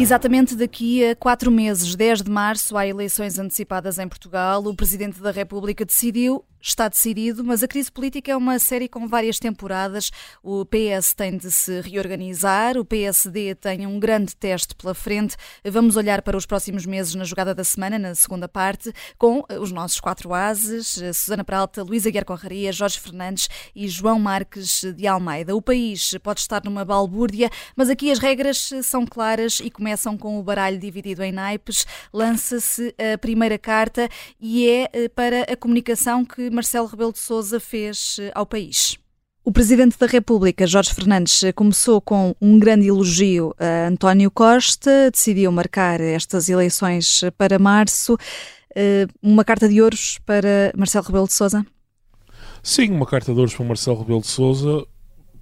Exatamente daqui a quatro meses, 10 de março, há eleições antecipadas em Portugal. O Presidente da República decidiu está decidido, mas a crise política é uma série com várias temporadas. O PS tem de se reorganizar, o PSD tem um grande teste pela frente. Vamos olhar para os próximos meses na jogada da semana, na segunda parte, com os nossos quatro ases, Susana Peralta, Luísa Guiar Conraria, Jorge Fernandes e João Marques de Almeida. O país pode estar numa balbúrdia, mas aqui as regras são claras e começam com o baralho dividido em naipes. Lança-se a primeira carta e é eh, para a comunicação que Marcelo Rebelo de Sousa fez eh, ao país. O Presidente da República, Jorge Fernandes, eh, começou com um grande elogio a António Costa, decidiu marcar estas eleições para março. Eh, uma carta de ouros para Marcelo Rebelo de Sousa? Sim, uma carta de ouros para Marcelo Rebelo de Sousa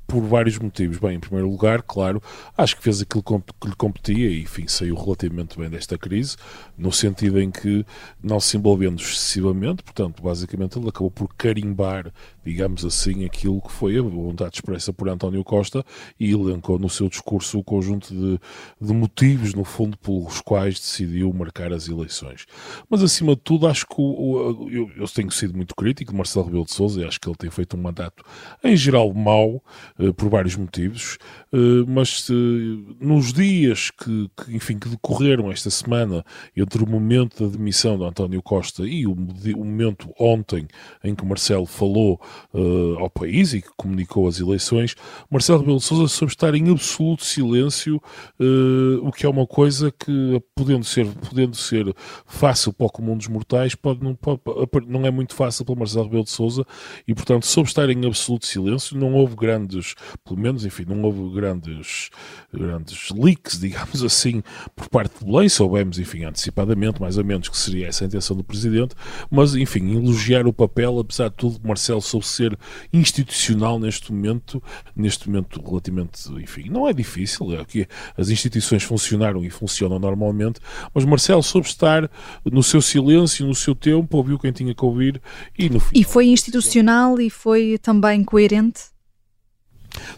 por vários motivos. Bem, em primeiro lugar, claro, acho que fez aquilo que lhe competia e, enfim, saiu relativamente bem desta crise, no sentido em que, não se envolvendo excessivamente, portanto, basicamente ele acabou por carimbar, digamos assim, aquilo que foi a vontade expressa por António Costa e elencou no seu discurso o conjunto de, de motivos, no fundo, pelos quais decidiu marcar as eleições. Mas, acima de tudo, acho que o, eu, eu tenho sido muito crítico de Marcelo Rebelo de Sousa e acho que ele tem feito um mandato, em geral, mau, por vários motivos, eh, mas nos dias que, que, enfim, que decorreram esta semana entre o momento da demissão de António Costa e o, o momento ontem em que Marcelo falou uh, ao país e que comunicou as eleições, Marcelo Rebelo de Sousa soube estar em absoluto silêncio, uh, o que é uma coisa que, podendo ser, podendo ser fácil para o comum dos mortais, pode, não, pode, não é muito fácil para Marcelo Rebelo de Sousa e, portanto, soube estar em absoluto silêncio, não houve grandes pelo menos, enfim, não houve grandes, grandes leaks, digamos assim, por parte de Belém, soubemos, enfim, antecipadamente, mais ou menos, que seria essa a intenção do Presidente, mas, enfim, elogiar o papel, apesar de tudo, Marcelo soube ser institucional neste momento, neste momento relativamente, enfim, não é difícil, é que as instituições funcionaram e funcionam normalmente, mas Marcelo soube estar no seu silêncio, no seu tempo, ouviu quem tinha que ouvir e no final... E foi institucional e foi também coerente?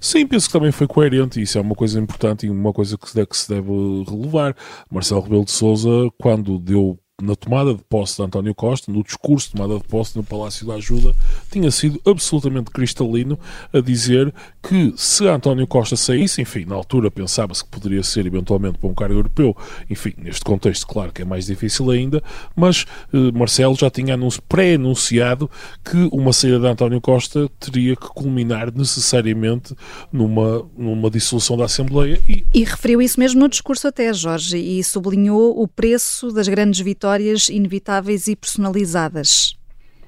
Sim, penso que também foi coerente isso é uma coisa importante e uma coisa que se deve, que se deve relevar. Marcelo Rebelo de Sousa, quando deu na tomada de posse de António Costa, no discurso de tomada de posse no Palácio da Ajuda, tinha sido absolutamente cristalino a dizer que se António Costa saísse, enfim, na altura pensava-se que poderia ser eventualmente para um cargo europeu, enfim, neste contexto, claro que é mais difícil ainda, mas eh, Marcelo já tinha pré-anunciado que uma saída de António Costa teria que culminar necessariamente numa, numa dissolução da Assembleia. E... e referiu isso mesmo no discurso até, Jorge, e sublinhou o preço das grandes vitórias histórias inevitáveis e personalizadas.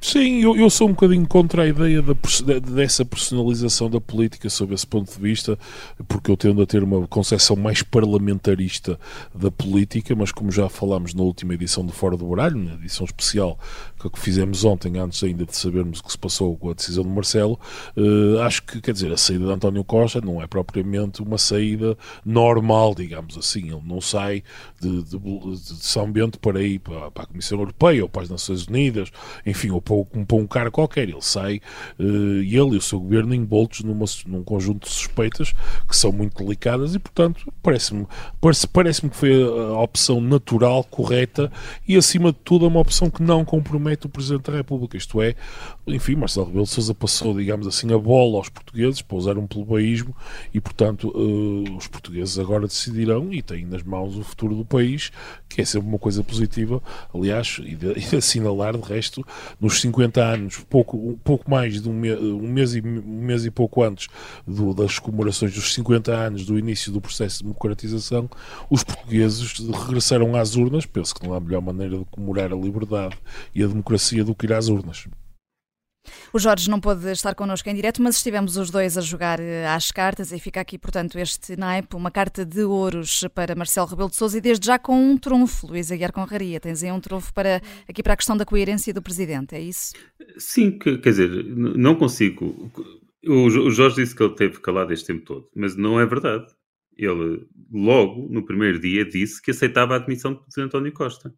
Sim, eu, eu sou um bocadinho contra a ideia da, dessa personalização da política sob esse ponto de vista, porque eu tendo a ter uma concepção mais parlamentarista da política, mas como já falámos na última edição do Fora do Baralho, na edição especial que fizemos ontem, antes ainda de sabermos o que se passou com a decisão de Marcelo, uh, acho que, quer dizer, a saída de António Costa não é propriamente uma saída normal, digamos assim. Ele não sai de, de, de São Bento para ir para, para, a Comissão Europeia ou para as Nações Unidas, enfim, ou para, para um cara qualquer. Ele sai, uh, ele e o seu governo, envoltos numa, num conjunto de suspeitas que são muito delicadas e, portanto, parece-me parece, parece que foi a, a opção natural, correta e, acima de tudo, é uma opção que não compromete o Presidente da República. Isto é, enfim, Marcelo Rebelo de Sousa passou, digamos assim, a bola aos portugueses para usar um plebeísmo e, portanto, uh, os portugueses agora decidirão e têm nas mãos o futuro do país, que é sempre uma coisa positiva, aliás, e de, e de assinalar, de resto, nos 50 anos, pouco, pouco mais de um, me, um, mês, e, um mês e pouco antes do, das comemorações dos 50 anos do início do processo de democratização, os portugueses regressaram às urnas, penso que não há melhor maneira de comemorar a liberdade e a democracia do que ir às urnas. O Jorge não pôde estar connosco em direto, mas estivemos os dois a jogar eh, às cartas e fica aqui, portanto, este naipe, uma carta de ouros para Marcelo Rebelo de Sousa e desde já com um trunfo, Luís Aguiar Conraria. Tens aí um trunfo para, aqui para a questão da coerência do Presidente, é isso? Sim, quer dizer, não consigo. O Jorge disse que ele teve calado este tempo todo, mas não é verdade. Ele, logo, no primeiro dia, disse que aceitava a admissão de António Costa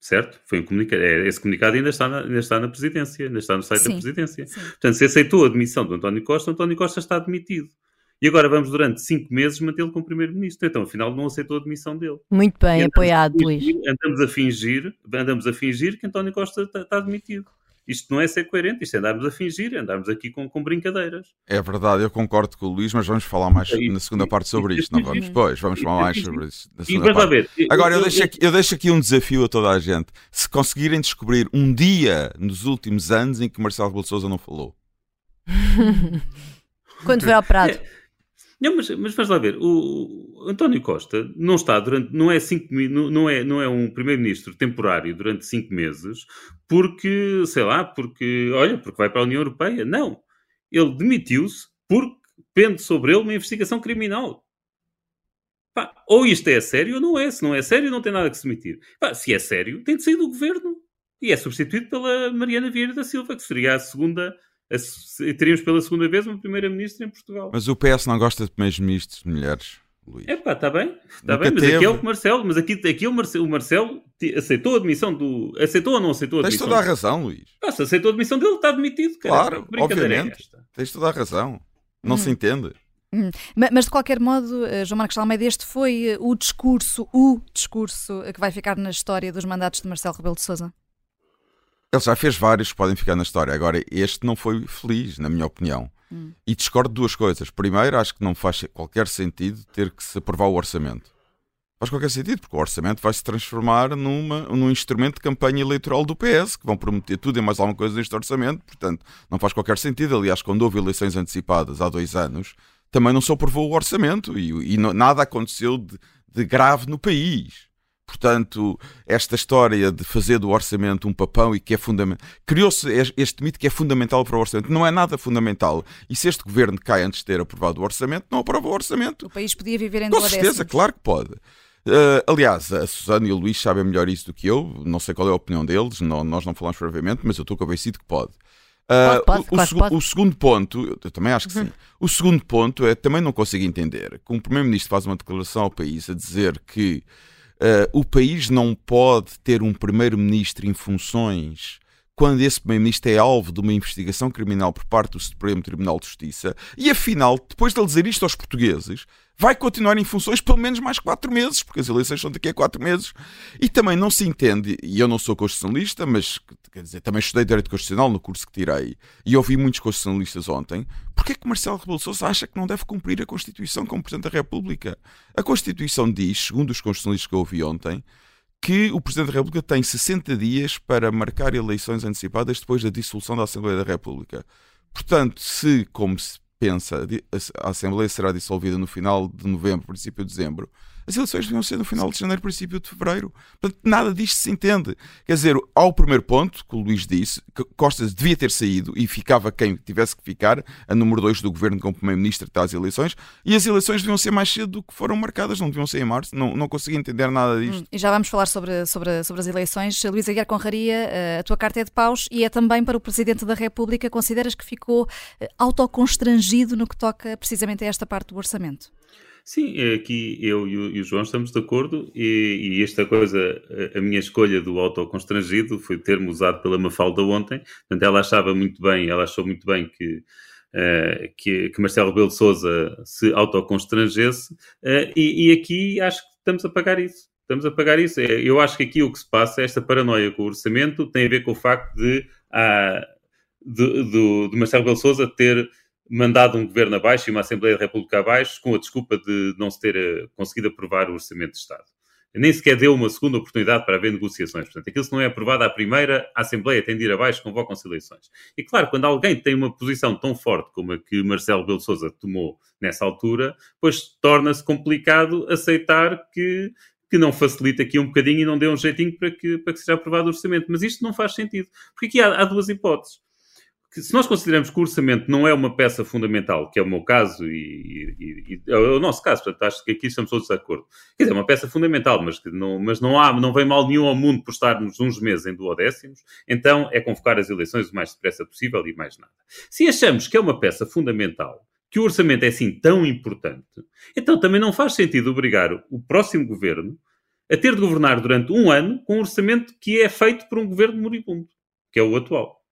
certo? Foi um comunicado. É, esse comunicado ainda está, na, ainda está na presidência, ainda está no site sim, da presidência. Sim. Portanto, se aceitou a admissão do António Costa, António Costa está admitido. E agora vamos, durante cinco meses, mantê-lo como primeiro-ministro. Então, afinal, não aceitou a demissão dele. Muito bem, apoiado, Luís. Andamos a fingir, andamos a fingir que António Costa está, está demitido. Isto não é ser coerente, isto é andarmos a fingir, andarmos aqui com, com brincadeiras. É verdade, eu concordo com o Luís, mas vamos falar mais e, na segunda parte sobre isto, não vamos? Pois, vamos falar mais sobre isso na segunda parte. Ver, Agora, eu, eu, deixo aqui, eu deixo aqui um desafio a toda a gente. Se conseguirem descobrir um dia nos últimos anos em que Marcelo Rebelo não falou. Quando foi operado. É, não, mas, mas vamos lá ver, o António Costa não está durante, não é, cinco, não é, não é um primeiro-ministro temporário durante cinco meses porque, sei lá, porque, olha, porque vai para a União Europeia. Não. Ele demitiu-se porque pende sobre ele uma investigação criminal. Pá, ou isto é sério ou não é. Se não é sério, não tem nada que se demitir. Pá, se é sério, tem de sair do governo. E é substituído pela Mariana Vieira da Silva, que seria a segunda teríamos pela segunda vez uma primeira-ministra em Portugal. Mas o PS não gosta de primeiros-ministros de mulheres, Luís. É pá, está bem, está bem, mas teve. aqui é o Marcelo, mas aqui, aqui é o Marcelo, o Marcelo aceitou a admissão do. Aceitou ou não aceitou a admissão? Tens toda a razão, Luís. Ah, se aceitou a admissão dele, está demitido, cara. Claro, é obviamente. É Tens toda a razão. Não hum. se entende. Hum. Mas de qualquer modo, eh, João Marcos Almeida, este foi eh, o discurso, o discurso que vai ficar na história dos mandatos de Marcelo Rebelo de Sousa? Ele já fez vários que podem ficar na história. Agora, este não foi feliz, na minha opinião. Hum. E discordo de duas coisas. Primeiro, acho que não faz qualquer sentido ter que se aprovar o orçamento. Faz qualquer sentido, porque o orçamento vai se transformar numa, num instrumento de campanha eleitoral do PS, que vão prometer tudo e mais alguma coisa neste orçamento, portanto, não faz qualquer sentido. Aliás, quando houve eleições antecipadas há dois anos, também não se aprovou o orçamento e, e nada aconteceu de, de grave no país. Portanto, esta história de fazer do orçamento um papão e que é fundamental. Criou-se este mito que é fundamental para o orçamento. Não é nada fundamental. E se este governo cai antes de ter aprovado o orçamento, não aprova o orçamento. O país podia viver em Com certeza, claro que pode. Uh, aliás, a Susana e o Luís sabem melhor isso do que eu. Não sei qual é a opinião deles, não, nós não falamos previamente, mas eu estou convencido que pode. Uh, pode, pode, o, o, pode, o, segundo ponto, eu também acho que uhum. sim. O segundo ponto é também não consigo entender que um primeiro-ministro faz uma declaração ao país a dizer que o país não pode ter um primeiro-ministro em funções quando esse primeiro-ministro é alvo de uma investigação criminal por parte do Supremo Tribunal de Justiça e, afinal, depois de ele dizer isto aos portugueses, vai continuar em funções pelo menos mais quatro meses, porque as eleições são daqui a quatro meses. E também não se entende, e eu não sou constitucionalista, mas quer dizer, também estudei Direito Constitucional no curso que tirei, e ouvi muitos constitucionalistas ontem, porque é que Marcelo Rebelo Sousa acha que não deve cumprir a Constituição como Presidente da República? A Constituição diz, segundo os constitucionalistas que eu ouvi ontem, que o Presidente da República tem 60 dias para marcar eleições antecipadas depois da dissolução da Assembleia da República. Portanto, se, como se pensa, a Assembleia será dissolvida no final de novembro, princípio de dezembro, as eleições deviam ser no final de janeiro, princípio de fevereiro. Portanto, nada disto se entende. Quer dizer, ao primeiro ponto, que o Luís disse, que Costas devia ter saído e ficava quem tivesse que ficar, a número 2 do governo como primeiro-ministro até às eleições, e as eleições deviam ser mais cedo do que foram marcadas, não deviam ser em março. Não, não consegui entender nada disto. Hum, e já vamos falar sobre, sobre, sobre as eleições. Luís Aguiar Conraria, eh, a tua carta é de paus e é também para o Presidente da República. Consideras que ficou eh, autoconstrangido no que toca precisamente a esta parte do orçamento? Sim, aqui eu e o, João estamos de acordo e, e, esta coisa, a, minha escolha do autoconstrangido foi ter-me usado pela Mafalda ontem, portanto ela achava muito bem, ela achou muito bem que, uh, que, que, Marcelo Rebelo de Sousa se autoconstrangesse uh, e, e aqui acho que estamos a pagar isso. Estamos a pagar isso. É, eu acho que aqui o que se passa, esta paranoia com o orçamento, tem a ver com o facto de, ah, de, de, de Marcelo Rebelo de Sousa ter mandado um governo abaixo e uma Assembleia da República abaixo com a desculpa de não se ter eh, conseguido aprovar o Orçamento de Estado. Nem sequer deu uma segunda oportunidade para haver negociações. Portanto, aquilo se não é aprovado à primeira, a Assembleia tem de ir abaixo, convocam-se eleições. E claro, quando alguém tem uma posição tão forte como a que Marcelo Belo Souza tomou nessa altura, pois torna-se complicado aceitar que que não facilita aqui um bocadinho e não dê um jeitinho para que, para que seja aprovado o orçamento. Mas isto não faz sentido. Porque aqui há, há duas hipóteses se nós consideramos que o orçamento não é uma peça fundamental, que é o meu caso e, e, e é o nosso caso, portanto, acho que aqui estamos todos de acordo. Quer dizer, é uma peça fundamental, mas, que não, mas não, há, não vem mal nenhum ao mundo por estarmos uns meses em duodécimos, então é convocar as eleições o mais depressa possível e mais nada. Se achamos que é uma peça fundamental, que o orçamento é assim tão importante, então também não faz sentido obrigar o próximo governo a ter de governar durante um ano com um orçamento que é feito por um governo moribundo, que é o atual.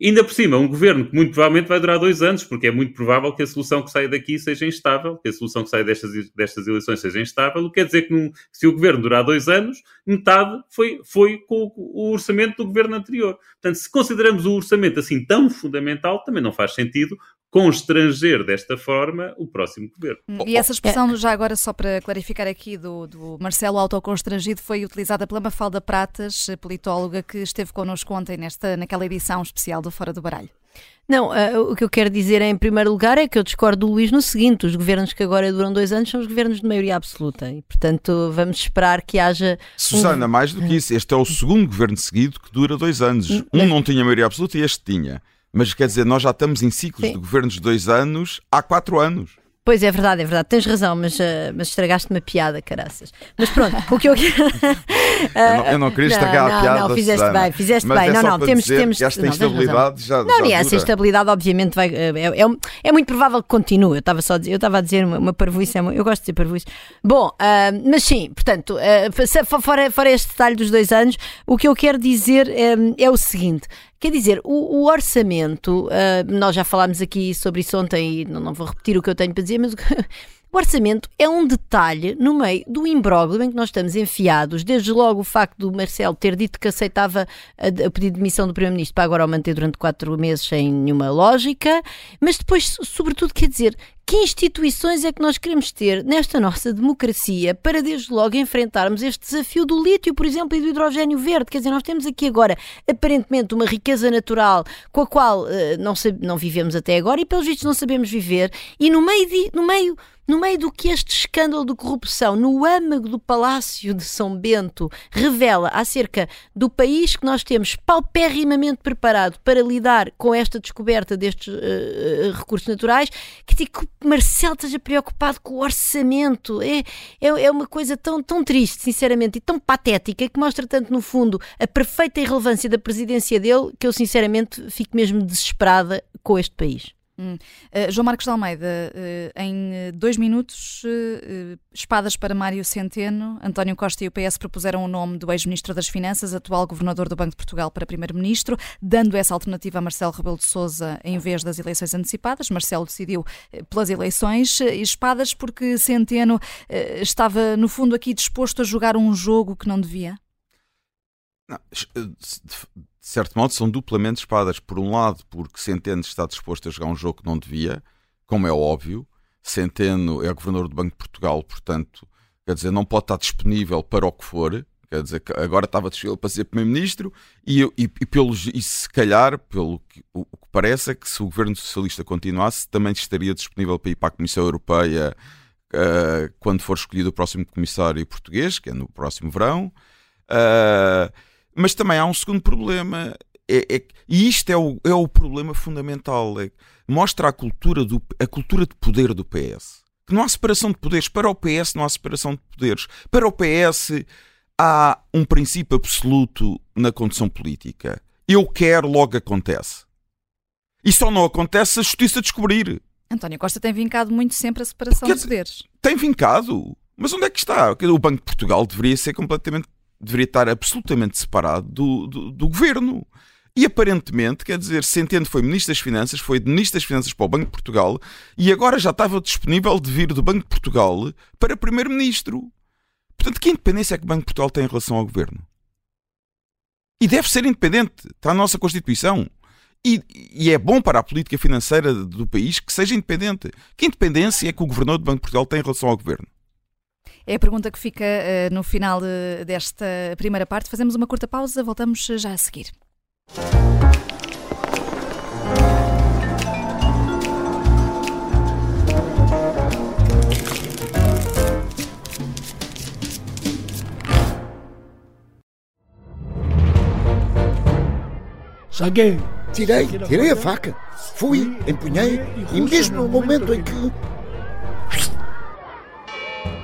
Ainda por cima, um governo que muito provavelmente vai durar dois anos, porque é muito provável que a solução que sai daqui seja instável, que a solução que sai destas, destas eleições seja instável, quer dizer que num, se o governo durar dois anos, metade foi, foi com o, o orçamento do governo anterior. Portanto, se consideramos o orçamento assim tão fundamental, também não faz sentido constranger desta forma o próximo governo. Hum, e essa expressão, já agora só para clarificar aqui, do, do Marcelo autoconstrangido, foi utilizada pela Mafalda Pratas, politóloga, que esteve connosco ontem nesta, naquela edição especial do Fora do Baralho. Não, uh, o que eu quero dizer em primeiro lugar é que eu discordo do Luís no seguinte: os governos que agora duram dois anos são os governos de maioria absoluta e, portanto, vamos esperar que haja. Susana, um... mais do que isso, este é o segundo governo seguido que dura dois anos. Hum, um não tinha maioria absoluta e este tinha. Mas quer dizer, nós já estamos em ciclos Sim. de governos de dois anos há quatro anos. Pois é verdade, é verdade, tens razão, mas, uh, mas estragaste-me a piada, caraças. Mas pronto, o que eu quero. eu, não, eu não queria estragar não, a piada. Não, fizeste Susana, bem, fizeste bem. É não, não, temos. temos esta instabilidade já. Não, já e essa instabilidade, obviamente, vai, eh, é, é, é, muito provável que continue. Eu estava só a dizer, eu estava a dizer uma, uma parvoíce, é eu gosto de dizer parvoíce. Bom, uh, mas sim, portanto, uh, fora, fora este detalhe dos dois anos, o que eu quero dizer é o seguinte: Quer dizer, o, o orçamento, uh, nós já falámos aqui sobre isso ontem e não, não, vou repetir o que eu tenho para dizer, mas o orçamento é um detalhe no meio do imbróglio em que nós estamos enfiados. Desde logo o facto do Marcelo ter dito que aceitava a pedido de demissão do Primeiro-Ministro para agora o manter durante quatro meses sem nenhuma lógica, mas depois, sobretudo, quer dizer, que instituições é que nós queremos ter nesta nossa democracia para, desde logo, enfrentarmos este desafio do lítio, por exemplo, e do hidrogênio verde? Quer dizer, nós temos aqui agora, aparentemente, uma riqueza natural com a qual uh, não, não vivemos até agora e, pelos vistos, não sabemos viver, e no meio, de, no meio no meio do que este escândalo de corrupção no âmago do Palácio de São Bento revela acerca do país que nós temos paupérrimamente preparado para lidar com esta descoberta destes uh, recursos naturais, que, que Marcelo esteja preocupado com o orçamento. É, é, é uma coisa tão, tão triste, sinceramente, e tão patética, que mostra tanto, no fundo, a perfeita irrelevância da presidência dele, que eu, sinceramente, fico mesmo desesperada com este país. Hum. Uh, João Marcos de Almeida, uh, em eh, dois minutos, uh, espadas para Mário Centeno. António Costa e o PS propuseram o nome do ex-ministro das Finanças, atual governador do Banco de Portugal, para primeiro-ministro, dando essa alternativa a Marcelo Rebelo de Sousa em vez das eleições antecipadas. Marcelo decidiu pelas eleições. espadas porque Centeno estava, no fundo, aqui disposto a jogar um jogo que não devia? Não, de certo modo, são duplamente espadas. Por um lado, porque Centeno está disposto a jogar um jogo que não devia, como é óbvio. Centeno é governador do Banco de Portugal, portanto, quer dizer, não pode estar disponível para o que for. Quer dizer, agora estava disponível para ser Primeiro-Ministro e, e, e, e se calhar, pelo que, o, o, que parece, é que se o governo socialista continuasse, também estaria disponível para ir para a Comissão Europeia uh, quando for escolhido o próximo comissário português, que é no próximo verão. Uh, mas também há um segundo problema, é, é, e isto é o, é o problema fundamental. É, mostra a cultura, do, a cultura de poder do PS. Que não há separação de poderes. Para o PS não há separação de poderes. Para o PS há um princípio absoluto na condição política. Eu quero, logo acontece. E só não acontece se a justiça descobrir. António Costa tem vincado muito sempre a separação Porque de poderes. Tem vincado. Mas onde é que está? O Banco de Portugal deveria ser completamente deveria estar absolutamente separado do, do, do, governo. E aparentemente, quer dizer, Centeno foi Ministro das Finanças, foi Ministro das Finanças para o Banco de Portugal e agora já estava disponível de vir do Banco de Portugal para Primeiro-Ministro. Portanto, que independência é que o Banco de Portugal tem em relação ao governo? E deve ser independente, está na nossa Constituição. E, e, é bom para a política financeira do país que seja independente. Que independência é que o governador do Banco de Portugal tem em relação ao governo? É a pergunta que fica uh, no final uh, desta primeira parte. Fazemos uma curta pausa, voltamos já a seguir. Saguei. Tirei, tirei a faca. Fui, empunhei e mesmo no momento em que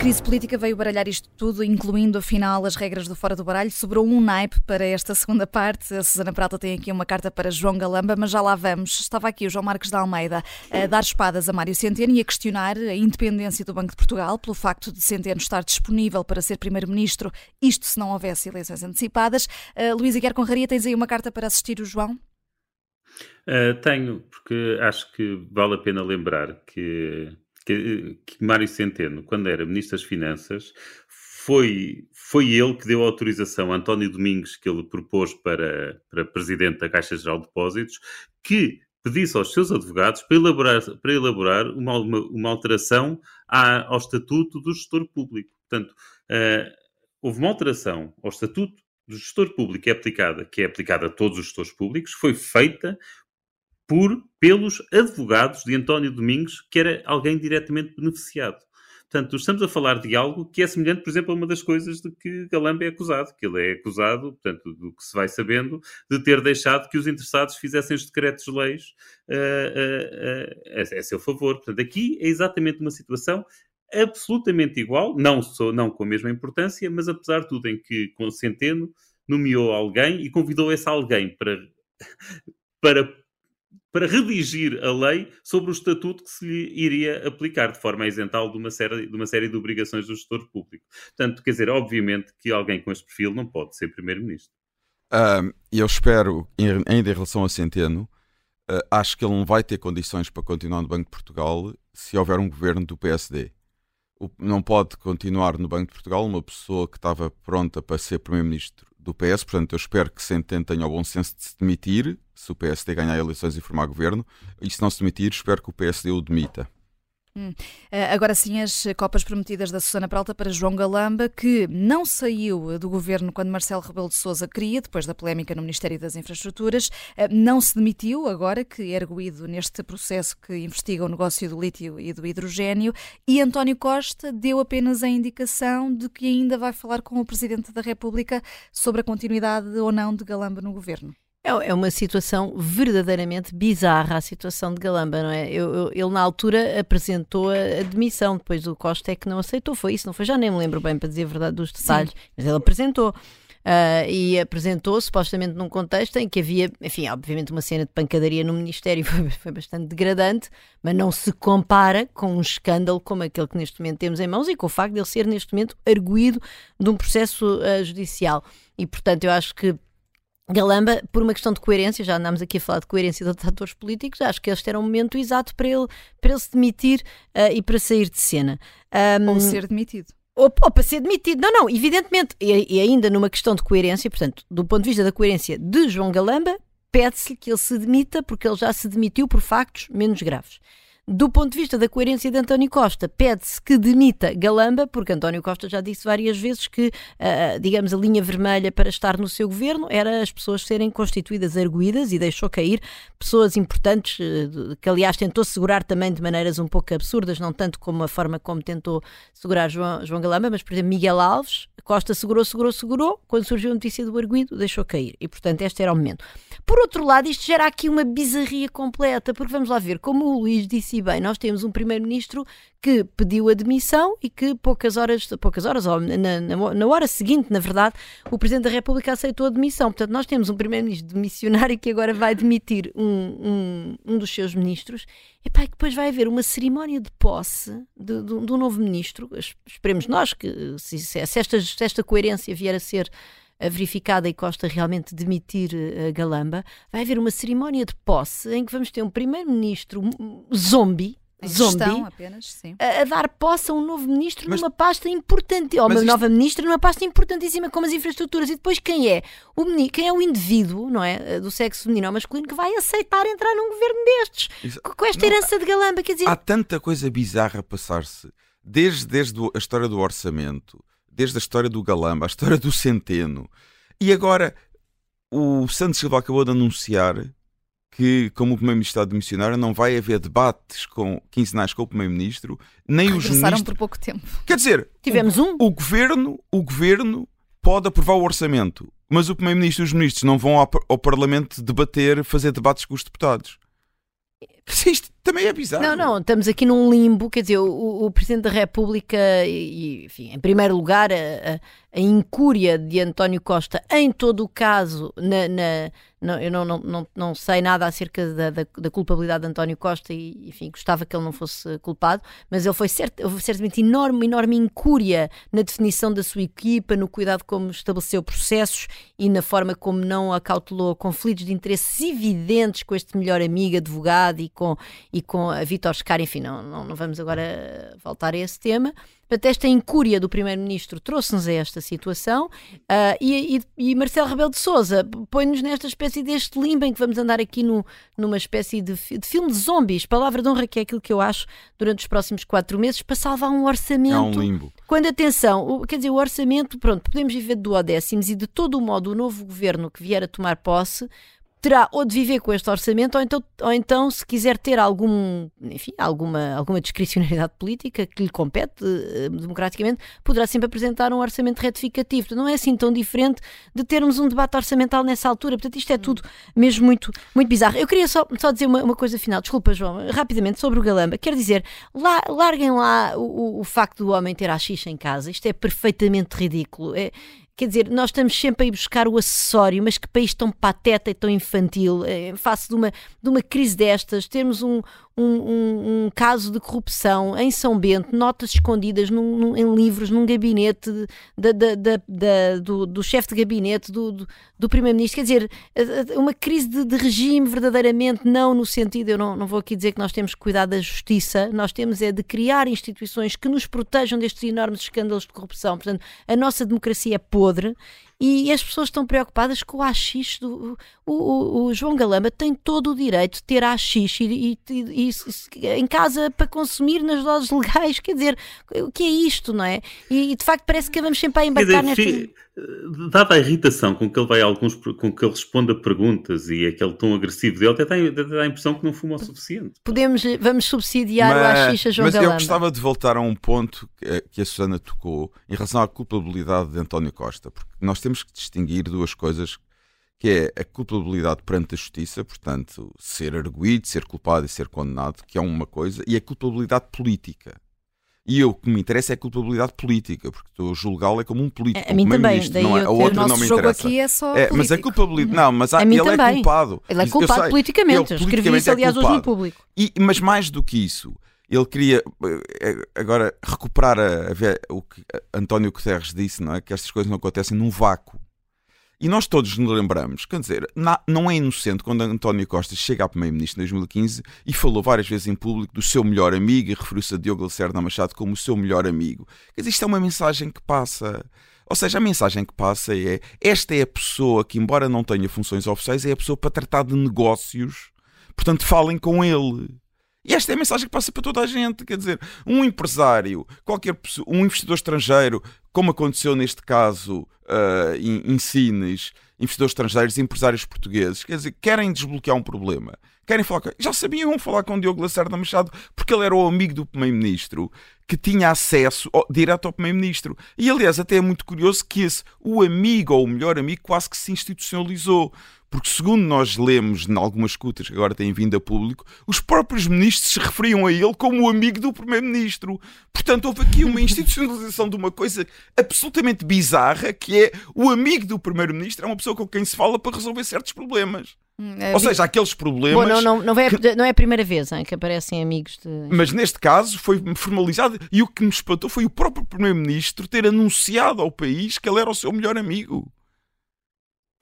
Crise política veio baralhar isto tudo, incluindo afinal as regras do Fora do Baralho. Sobrou um naipe para esta segunda parte. A Susana Prata tem aqui uma carta para João Galamba, mas já lá vamos. Estava aqui o João Marques de Almeida a dar espadas a Mário Centeno e a questionar a independência do Banco de Portugal pelo facto de Centeno estar disponível para ser Primeiro-Ministro, isto se não houvesse eleições antecipadas. Uh, Luísa Guerra Conraria, tens aí uma carta para assistir o João? Uh, tenho, porque acho que vale a pena lembrar que que, que Mário Centeno, quando era Ministro das Finanças, foi, foi ele que deu autorização a António Domingos, que ele propôs para, para Presidente da Caixa Geral de Depósitos, que pedisse aos seus advogados para elaborar, para elaborar uma, uma, uma alteração à, ao Estatuto do Gestor Público. Portanto, uh, houve uma alteração ao Estatuto do Gestor Público que é aplicada, que é aplicada a todos os gestores públicos, foi feita por, pelos advogados de António Domingos, que era alguém diretamente beneficiado. Portanto, estamos a falar de algo que é semelhante, por exemplo, a uma das coisas de que Galamba é acusado, que ele é acusado, portanto, do que se vai sabendo, de ter deixado que os interessados fizessem os decretos-leis uh, uh, uh, a, seu favor. Portanto, aqui é exatamente uma situação absolutamente igual, não, sou, não com a mesma importância, mas apesar de tudo em que com Centeno nomeou alguém e convidou esse alguém para, para para redigir a lei sobre o estatuto que se lhe iria aplicar, de forma a de, uma série, de uma série de obrigações do gestor público. Portanto, quer dizer, obviamente que alguém com este perfil não pode ser primeiro-ministro. Eu espero, ainda em relação a Centeno, uh, acho que ele não vai ter condições para continuar no Banco de Portugal se houver um governo do PSD. O, não pode continuar no Banco de Portugal uma pessoa que estava pronta para ser primeiro-ministro do PS, portanto eu espero que Centeno tenha o bom senso de se demitir, se o PSD ganhar eleições e formar governo, e se não se demitir, espero que o PSD o demita. Hum. Eh, agora sim, as copas prometidas da Susana Pralta para João Galamba, que não saiu do governo quando Marcelo Rebelo de Sousa queria, depois da polémica no Ministério das Infraestruturas, eh, não se demitiu, agora que é erguido neste processo que investiga o negócio do lítio e do hidrogênio, e António Costa deu apenas a indicação de que ainda vai falar com o Presidente da República sobre a continuidade ou não de Galamba no governo. É, é uma situação verdadeiramente bizarra a situação de Galamba, não é? Eu, eu, ele na altura apresentou a demissão, depois o Costa é que não aceitou, foi isso, não foi? Já nem me lembro bem para dizer a verdade dos detalhes, Sim. mas ele apresentou. Uh, e apresentou supostamente num contexto em que havia, enfim, obviamente uma cena de pancadaria no Ministério foi, foi, bastante degradante, mas não se compara com um escândalo como aquele que neste momento temos em mãos e com o facto de ele ser neste momento arguído de um processo uh, judicial. E portanto eu acho que Galamba, por uma questão de coerência, já andámos aqui a falar de coerência de atores políticos, acho que este era o momento exato para ele, para ele se demitir uh, e para sair de cena. Um, ou ser demitido. Ou, ou, para ser demitido. Não, não, evidentemente. E, e, ainda numa questão de coerência, portanto, do ponto de vista da coerência de João Galamba, pede-se-lhe que ele se demita porque ele já se demitiu por factos menos graves. Do ponto de vista da coerência de António Costa, pede-se que demita Galamba, porque António Costa já disse várias vezes que, uh, digamos, a linha vermelha para estar no seu governo era as pessoas serem constituídas arguídas e deixou cair pessoas importantes, uh, que aliás tentou segurar também de maneiras um pouco absurdas, não tanto como a forma como tentou segurar João, João Galamba, mas, por exemplo, Miguel Alves, Costa segurou, segurou, segurou, quando surgiu a notícia do arguído, deixou cair. E, portanto, este era o momento. Por outro lado, isto gera aqui uma bizarria completa, porque vamos lá ver, como o Luís disse bem, nós temos um primeiro-ministro que pediu a demissão e que poucas horas, poucas horas, ou na, na, na, hora seguinte, na verdade, o Presidente da República aceitou a demissão. Portanto, nós temos um primeiro-ministro demissionário que agora vai demitir um, um, um dos seus ministros e pá, que depois vai haver uma cerimónia de posse de, de, de um novo ministro. Esperemos nós que se, se, esta, se esta coerência vier a ser verificada e Costa realmente demitir a eh, Galamba, vai haver uma cerimónia de posse em que vamos ter um primeiro-ministro zombie, zombie apenas, a, a, dar posse a um novo ministro mas, numa pasta importante, ou uma isto... nova ministra numa pasta importantíssima como as infraestruturas. E depois quem é? O menino, quem é o indivíduo, não é? Eh, do sexo feminino ou masculino que vai aceitar entrar num governo destes? Isso... Com esta não, herança de galamba, quer dizer. Há tanta coisa bizarra a passar-se. Desde, desde a história do orçamento, desde a história do Galamba, a história do Centeno. E agora o Santos Silva acabou de anunciar que, como o Primeiro-Ministro está de missionário, não vai haver debates com, quinzenais com o Primeiro-Ministro, nem os ministros. por pouco tempo. Quer dizer, tivemos o, um. O governo, o governo pode aprovar o orçamento, mas o Primeiro-Ministro e os ministros não vão ao, ao Parlamento debater, fazer debates com os deputados. Isto também é bizarro. Não, não, estamos aqui num limbo, quer dizer, o, o Presidente da República, e, enfim, em primeiro lugar, a, a, a, incúria de António Costa, em todo o caso, na, na eu não, não, não, não, sei nada acerca da, da, da, culpabilidade de António Costa e, enfim, gostava que ele não fosse culpado, mas ele foi cert, houve certamente enorme, enorme incúria na definição da sua equipa, no cuidado como estabeleceu processos e na forma como não acautelou conflitos de interesses evidentes com este melhor amigo, advogado e com, e com a Vítor Scar, enfim, não, não, não vamos agora voltar a esse tema. Portanto, esta incúria do Primeiro-Ministro trouxe-nos a esta situação uh, e, e, e, Marcelo Rebelo de Souza põe-nos nesta espécie deste limbo em que vamos andar aqui no, numa espécie de, de, filme de zombies, palavra de honra, que é aquilo que eu acho durante os próximos quatro meses, para salvar um orçamento. É um limbo. Quando, atenção, o, quer dizer, o orçamento, pronto, podemos viver de duodécimos e de todo o modo o novo governo que vier a tomar posse terá ou de viver com este orçamento ou então, ou então se quiser ter algum, enfim, alguma, alguma discricionalidade política que lhe compete uh, democraticamente, poderá sempre apresentar um orçamento retificativo. Portanto, não é assim tão diferente de termos um debate orçamental nessa altura. Portanto, isto é tudo mesmo muito, muito bizarro. Eu queria só, só dizer uma, uma coisa final, desculpa, João, rapidamente, sobre o Galamba. Quero dizer, lá, larguem lá o, o, o facto do homem ter a xixa em casa. Isto é perfeitamente ridículo. É, Quer dizer, nós estamos sempre a ir buscar o acessório, mas que país tão pateta e tão infantil, em face de uma, de uma crise destas, termos um, um, um, caso de corrupção em São Bento, notas escondidas num, num, em livros, num gabinete da, da, da, do, do chefe de gabinete, do, do, do primeiro-ministro. Quer dizer, uma crise de, de, regime verdadeiramente, não no sentido, eu não, não vou aqui dizer que nós temos que cuidar da justiça, nós temos é de criar instituições que nos protejam destes enormes escândalos de corrupção. Portanto, a nossa democracia é podre e as pessoas estão preocupadas com o AX do. O, o, o João Galamba tem todo o direito de ter AX e, e, e, e, em casa para consumir nas doses legais. Quer dizer, o que é isto, não é? E, de facto parece que vamos sempre a embarcar nesta. Dada a irritação com que ele vai a alguns, com que ele responde a perguntas e aquele tom agressivo dele, até dá, dá a impressão que não fuma o suficiente. Podemos, vamos subsidiar mas, o AX João mas Galamba. Mas eu gostava de voltar a um ponto que a Susana tocou em relação à culpabilidade de António Costa, porque nós temos que distinguir duas coisas que é a culpabilidade perante a justiça, portanto, ser arguído, ser culpado e ser condenado, que é uma coisa, e a culpabilidade política. E eu, o que me interessa é a culpabilidade política, porque estou a julgá-lo é como um político. A, a mim também, daí não é, a outra não me jogo interessa. aqui é só é, mas a culpabilidade, não, mas há, a mim ele também. é culpado. Ele é culpado sei, politicamente. Eu escrevi isso, é aliás, hoje no público. E, mas mais do que isso, ele queria eh, agora recuperar a, a, o que António Guterres disse, não é? Que estas coisas não acontecem num vácuo. E nós todos nos lembramos, quer dizer, não é inocente quando António Costa chega a Primeiro-Ministro em 2015 e falou várias vezes em público do seu melhor amigo e referiu-se a Diogo Lacerda Machado como o seu melhor amigo. Quer dizer, isto é uma mensagem que passa. Ou seja, a mensagem que passa é: esta é a pessoa que, embora não tenha funções oficiais, é a pessoa para tratar de negócios, portanto, falem com ele. E esta é a mensagem que passa para toda a gente. Quer dizer, um empresário, qualquer pessoa, um investidor estrangeiro, como aconteceu neste caso uh, em, em Cines, investidores estrangeiros, empresários portugueses, quer dizer, querem desbloquear um problema. Querem falar com... Já sabiam falar com Diogo Lacerda Machado porque ele era o amigo do Primeiro-Ministro que tinha acesso ao, direto ao Primeiro-Ministro. E aliás, até é muito curioso que esse, o amigo ou o melhor amigo, quase que se institucionalizou. Porque, segundo nós lemos em algumas escutas que agora têm vindo a público, os próprios ministros se referiam a ele como o amigo do Primeiro-Ministro. Portanto, houve aqui uma institucionalização de uma coisa absolutamente bizarra, que é o amigo do Primeiro-Ministro é uma pessoa com quem se fala para resolver certos problemas. É, Ou seja, aqueles problemas. Bom, não, não, não, é, que... não é a primeira vez hein, que aparecem amigos de. Mas neste caso foi formalizado e o que me espantou foi o próprio Primeiro-Ministro ter anunciado ao país que ele era o seu melhor amigo.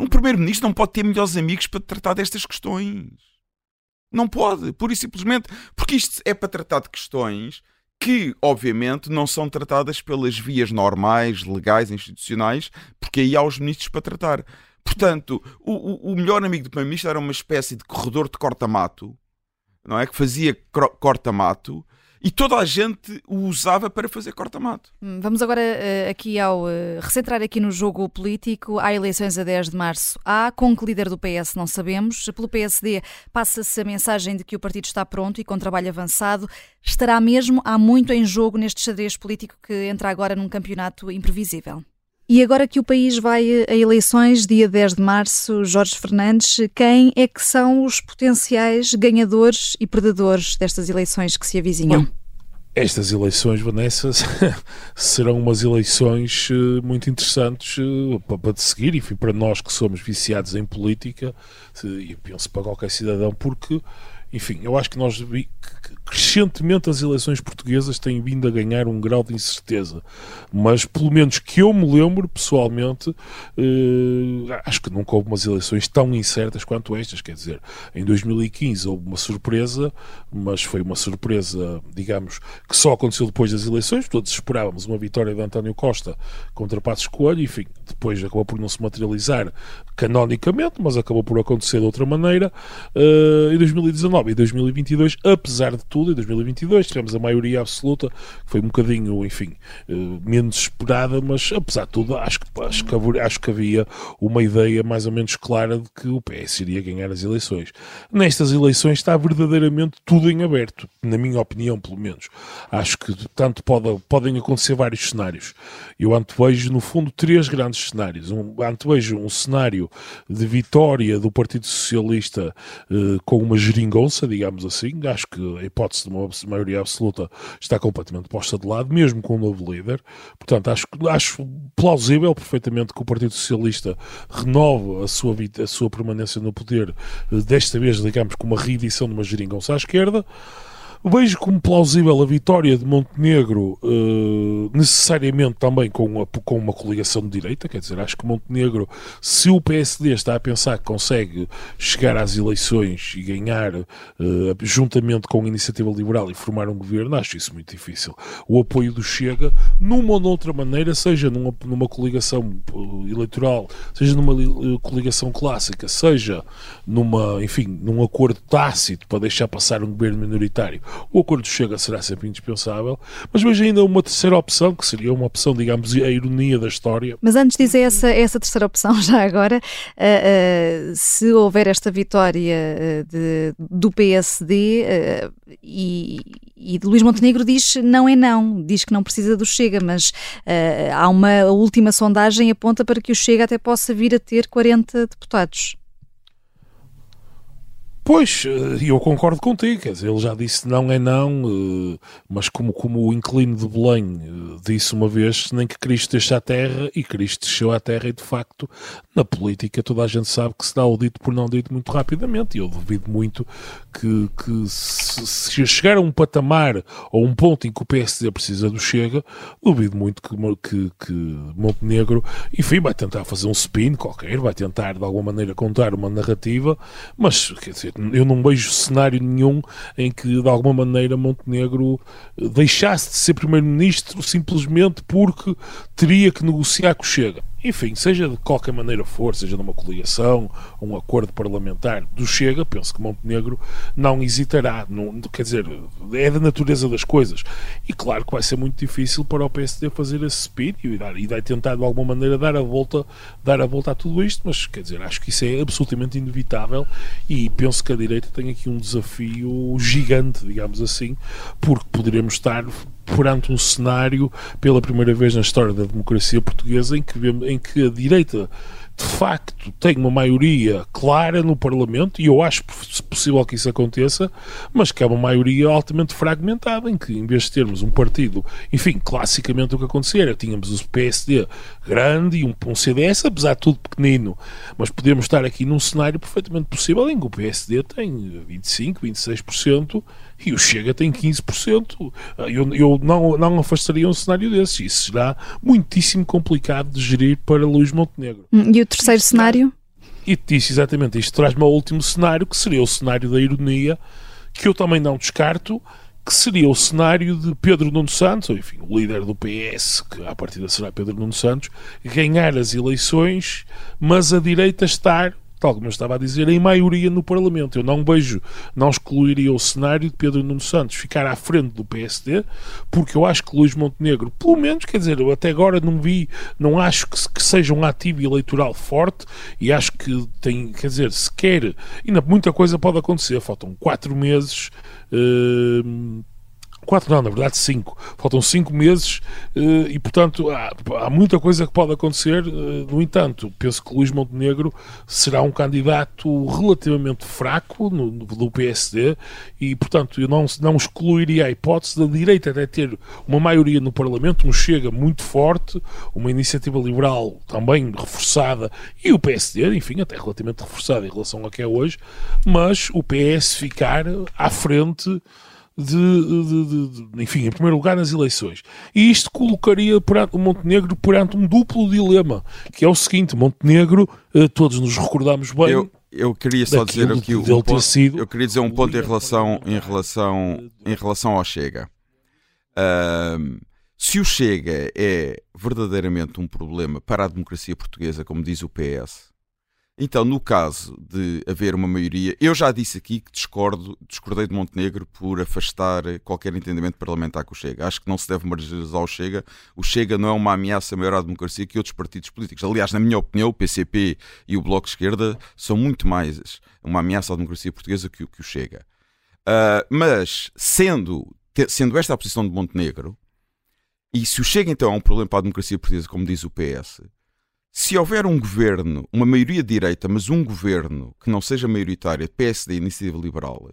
Um primeiro-ministro não pode ter melhores amigos para tratar destas questões. Não pode, pura e simplesmente, porque isto é para tratar de questões que, obviamente, não são tratadas pelas vias normais, legais, institucionais, porque aí há os ministros para tratar. Portanto, o, o melhor amigo do primeiro-ministro era uma espécie de corredor de corta-mato, não é? Que fazia corta-mato e toda a gente o usava para fazer corta-mato. Hum, vamos agora uh, aqui ao uh, recentrar aqui no jogo político. Há eleições a 10 de março. Há, com que líder do PS não sabemos. Pelo PSD passa-se a mensagem de que o partido está pronto e com trabalho avançado. Estará mesmo há muito em jogo neste xadrez político que entra agora num campeonato imprevisível. E agora que o país vai a eleições, dia 10 de março, Jorge Fernandes, quem é que são os potenciais ganhadores e perdedores destas eleições que se avizinham? Estas eleições, Vanessa, serão umas eleições eh, muito interessantes eh, para seguir, enfim, para nós que somos viciados em política, e penso para qualquer cidadão, porque enfim, eu acho que nós crescentemente as eleições portuguesas têm vindo a ganhar um grau de incerteza, mas pelo menos que eu me lembro pessoalmente, eh, acho que nunca houve umas eleições tão incertas quanto estas. Quer dizer, em 2015 houve uma surpresa, mas foi uma surpresa, digamos, que só aconteceu depois das eleições. Todos esperávamos uma vitória de António Costa contra Passos Coelho, enfim, depois acabou por não se materializar canonicamente, mas acabou por acontecer de outra maneira. Uh, em 2019 e 2022, apesar de tudo, em 2022 tivemos a maioria absoluta, que foi um bocadinho, enfim, uh, menos esperada, mas apesar de tudo, acho que, acho, que, acho que havia uma ideia mais ou menos clara de que o PS iria ganhar as eleições. Nestas eleições está verdadeiramente tudo em aberto, na minha opinião, pelo menos. Acho que tanto pode, podem acontecer vários cenários. Eu antevejo, no fundo, três grandes cenários. Um, antevejo um cenário de vitória do Partido Socialista eh, com uma geringonça, digamos assim. Acho que a hipótese de uma maioria absoluta está completamente posta de lado, mesmo com um novo líder. Portanto, acho, acho plausível perfeitamente que o Partido Socialista renove a sua, a sua permanência no poder, eh, desta vez, digamos, com uma reedição de uma geringonça à esquerda. Vejo como plausível a vitória de Montenegro, uh, necessariamente também com uma, com uma coligação de direita, quer dizer, acho que Montenegro, se o PSD está a pensar que consegue chegar às eleições e ganhar uh, juntamente com a Iniciativa Liberal e formar um governo, acho isso muito difícil. O apoio do Chega, numa ou noutra maneira, seja numa, numa coligação eh, eleitoral, seja numa coligação clássica, seja numa, enfim, num acordo tácito para deixar passar um governo minoritário, o acordo Chega será sempre indispensável, mas vejo ainda uma terceira opção, que seria uma opção, digamos, a ironia da história. Mas antes de dizer essa, essa terceira opção, já agora, uh, uh, se houver esta vitória uh, de, do PSD e, e de Luís Montenegro diz não é não, diz que não precisa do Chega, mas há uma última sondagem aponta para que o Chega até possa vir a ter 40 deputados. Pois, eh, eu concordo contigo, quer dizer, ele já disse não é não, eh, mas como, como o inclino de Belém eh, disse uma vez, nem que Cristo deixe a terra, e Cristo desceu à terra, e de facto, na política toda a gente sabe que se dá o dito por não dito muito rapidamente, e eu duvido muito que, que se, se chegar a um patamar ou um ponto em que o PSD precisa do Chega, duvido muito que, que, que Montenegro, enfim, vai tentar fazer um spin qualquer, vai tentar de alguma maneira contar uma narrativa, mas quer dizer, eu não vejo cenário nenhum em que de alguma maneira Montenegro deixasse de ser primeiro-ministro simplesmente porque teria que negociar com o Chega enfim, seja de qualquer maneira for, seja numa coligação, um acordo parlamentar do Chega, penso que Montenegro não hesitará. Não, quer dizer, é da natureza das coisas. E claro que vai ser muito difícil para o PSD fazer esse speed e, dar, e vai tentar de alguma maneira dar a volta, dar a volta a tudo isto, mas quer dizer, acho que isso é absolutamente inevitável e penso que a direita tem aqui um desafio gigante, digamos assim, porque poderemos estar perante um cenário, pela primeira vez na história da democracia portuguesa, em que, em que a direita de facto tem uma maioria clara no Parlamento, e eu acho possível que isso aconteça, mas que é uma maioria altamente fragmentada, em que em vez de termos um partido, enfim, classicamente o que acontecia tínhamos o PSD grande e um, um CDS, apesar de tudo pequenino, mas podemos estar aqui num cenário perfeitamente possível em que o PSD tem 25, 26% e o Chega tem 15%. Eu, eu não, não afastaria um cenário desse. Isso será muitíssimo complicado de gerir para Luís Montenegro. Hum, e o terceiro isto cenário? E disse exatamente, isto traz-me ao último cenário, que seria o cenário da ironia, que eu também não descarto, que seria o cenário de Pedro Nuno Santos, ou enfim, o líder do PS, que à partida será Pedro Nuno Santos, ganhar as eleições, mas a direita estar tal como eu estava a dizer, em maioria no Parlamento. Eu não vejo, não excluiria o cenário de Pedro Nuno Santos ficar à frente do PSD, porque eu acho que Luís Montenegro, pelo menos, quer dizer, eu até agora não vi, não acho que, que seja um ativo eleitoral forte e acho que tem, quer dizer, se quer, ainda muita coisa pode acontecer, faltam quatro meses. Uh, quatro não, na verdade cinco. Faltam cinco meses uh, e, portanto, há, há, muita coisa que pode acontecer. Uh, no entanto, penso que Luís Montenegro será um candidato relativamente fraco no, no, do PSD e, portanto, eu não, não excluiria a hipótese da direita até ter uma maioria no Parlamento, um Chega muito forte, uma iniciativa liberal também reforçada e o PSD, enfim, até relativamente reforçada em relação ao que é hoje, mas o PS ficar à frente de, de, de, enfim, em primeiro lugar nas eleições. E isto colocaria perante o Montenegro perante um duplo dilema, que é o seguinte: Montenegro, eh, todos nos recordamos bem. Eu, eu queria só dizer aqui um ponto, sido, eu queria dizer um ponto em relação, em relação, em relação ao Chega. Se o Chega é verdadeiramente um problema para a democracia portuguesa, como diz o PS, então, no caso de haver uma maioria, eu já disse aqui que discordo, discordei de Montenegro por afastar qualquer entendimento parlamentar com o Chega. Acho que não se deve marginalizar o Chega. O Chega não é uma ameaça maior à democracia que outros partidos políticos. Aliás, na minha opinião, o PCP e o Bloco de Esquerda são muito mais uma ameaça à democracia portuguesa que, que o Chega. Uh, mas, sendo, sendo esta a posição de Montenegro, e se o Chega então é um problema para a democracia portuguesa, como diz o PS, se houver um governo, uma maioria de direita, mas um governo que não seja maioritário, PSD e Iniciativa Liberal,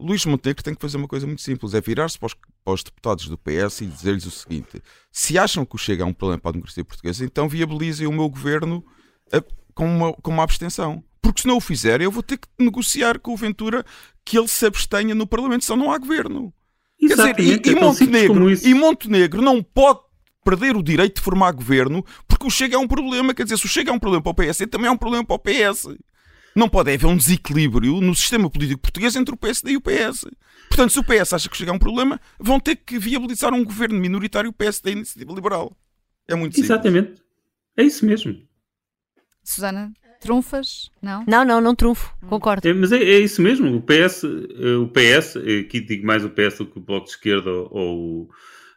Luís Montenegro tem que fazer uma coisa muito simples: é virar-se para, para os, deputados do PS e dizer-lhes o seguinte: se acham que o Chega é um problema para a democracia portuguesa, então viabilizem o meu governo a, com, uma, com uma abstenção. Porque se não o fizerem, eu vou ter que negociar com o Ventura que ele se abstenha no Parlamento, senão não há governo. Exatamente, Quer dizer, e, e, é Montenegro, e Montenegro não pode perder o direito de formar governo porque o Chega é um problema. Quer dizer, se o Chega é um problema para o PS, também é um problema para o PS. Não pode haver um desequilíbrio no sistema político português entre o PSD e o PS. Portanto, se o PS acha que chega a um problema, vão ter que viabilizar um governo minoritário PSD e Iniciativa Liberal. É muito simples. Exatamente. É isso mesmo. Susana, trunfas? Não? Não, não, não trunfo. Concordo. É, mas é, é, isso mesmo. O PS, eh, o PS, aqui digo mais o PS do que o Bloco de Esquerda ou,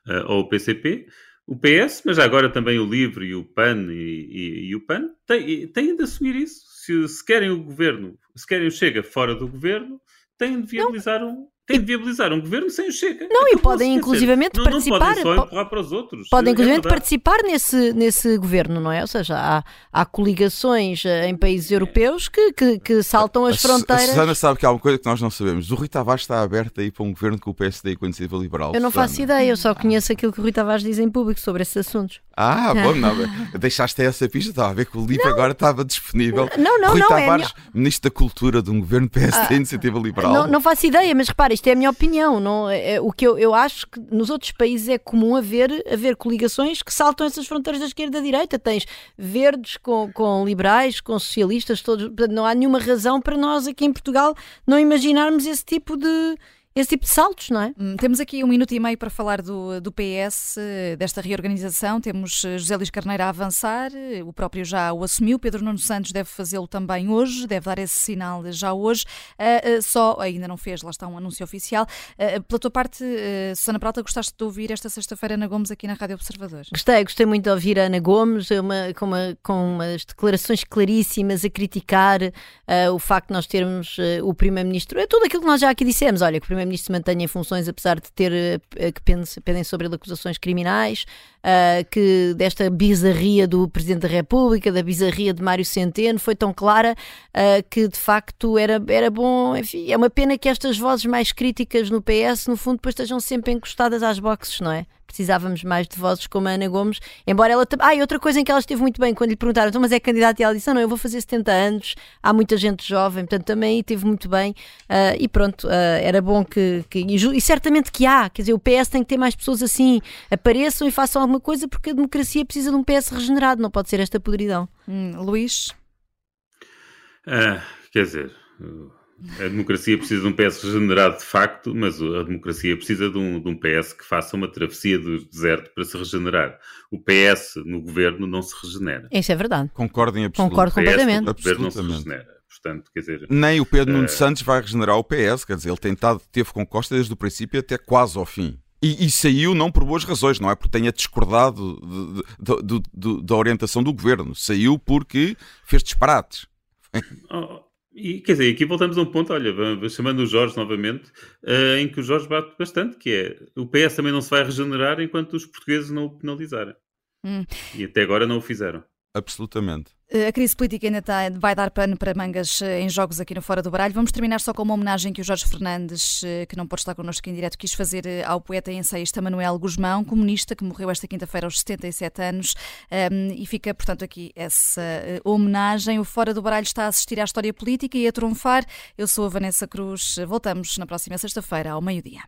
eh, ou o PCP, o PS, mas agora também o LIVRE e o PAN e, e, e o PAN têm, têm de assumir isso. Se, se, querem o governo, se querem o Chega fora do governo, têm de viabilizar um, tem de viabilizar um governo sem o Chega. Não, é e podem inclusivamente não, participar. Não podem só empurrar para os outros. Podem é inclusivamente é participar nesse, nesse governo, não é? Ou seja, há, há coligações eh, em países europeus que, que, que saltam as fronteiras. A Susana sabe que há uma coisa que nós não sabemos. O Rui Tavares está aberto aí para um governo com o PSD e com a Iniciativa Liberal. Eu não Susana. faço ideia, eu só conheço aquilo que o Rui Tavares diz em público sobre esses assuntos. Ah, bom, não, deixaste essa pista, estava a ver que o livro não. agora estava disponível. Não, não, Rui não. É Tavares, é Ministro da Cultura de um governo PSD ah, e Iniciativa Liberal. Não, não faço ideia, mas repara, isto é a minha opinião. Não, é, é, o que eu, eu acho que nos outros países é comum haver, haver coligações que saltam essas fronteiras da esquerda e da direita. Tens verdes com, com liberais, com socialistas, todos. Não há nenhuma razão para nós aqui em Portugal não imaginarmos esse tipo de esse tipo de saltos, não é? Hum, temos aqui um minuto e meio para falar do, do PS, desta reorganização. Temos eh, José Luís Carneiro a avançar, eh, o próprio já o assumiu. Pedro Nuno Santos deve fazê-lo também hoje, deve dar esse sinal já hoje. Uh, uh, só, ainda não fez, lá está um anúncio oficial. Uh, pela tua parte, Susana Prata, gostaste de ouvir esta sexta-feira Ana Gomes aqui na Rádio Observador? Gostei, gostei muito de ouvir a Ana Gomes, uma, com, uma, com umas declarações claríssimas a criticar o facto de nós termos o Primeiro-Ministro. É tudo aquilo que nós já aqui dissemos. Olha, que o Primeiro Primeiro-Ministro se mantenha em funções, apesar de ter uh, que pendem sobre ele acusações criminais, uh, que desta bizarria do Presidente da República, da bizarria de Mário Centeno, foi tão clara uh, que de facto era, era bom. Enfim, é uma pena que estas vozes mais críticas no PS, no fundo, depois estejam sempre encostadas às boxes, não é? Precisávamos mais de vozes como a Ana Gomes, embora ela. Ah, e outra coisa em que ela esteve muito bem quando lhe perguntaram, então, mas é candidata e ela disse: ah, não, eu vou fazer 70 anos, há muita gente jovem, portanto também aí teve muito bem. Uh, e pronto, uh, era bom que. que e, e, certamente que há, quer dizer, o PS tem que ter mais pessoas assim, apareçam e façam alguma coisa, porque a democracia precisa de um PS regenerado, não pode ser esta podridão. Hum, Luís? Ah, quer dizer. A democracia precisa de um PS regenerado de facto, mas a democracia precisa de um, de um, PS que faça uma travessia do deserto para se regenerar. O PS no governo não se regenera. Isso é verdade. Concordo em absoluto. Concordo completamente. O governo não se regenera. Portanto, quer dizer, Nem o Pedro uh... Nuno Santos vai regenerar o PS, quer dizer, ele tentado, teve com Costa desde o princípio até quase ao fim. E, e, saiu não por boas razões, não é porque tenha discordado de, de, de, da orientação do governo. Saiu porque fez disparates. Oh, E, quer dizer, aqui voltamos a um ponto, olha, chamando o Jorge novamente, uh, em que o Jorge bate bastante, que é o PS também não se vai regenerar enquanto os portugueses não o penalizarem. Hum. E até agora não o fizeram. Absolutamente. Eh, a crise política ainda está, vai dar pano para mangas eh, em jogos aqui no Fora do Baralho. Vamos terminar só com uma homenagem que o Jorge Fernandes, eh, que não pode estar connosco em direto, quis fazer ao poeta e ensaísta Manuel Guzmão, comunista, que morreu esta quinta-feira aos 77 anos. Um, e fica, portanto, aqui essa homenagem. O Fora do Baralho está a assistir à história política e a trunfar. Eu sou a Vanessa Cruz. Voltamos na próxima sexta-feira, ao meio-dia.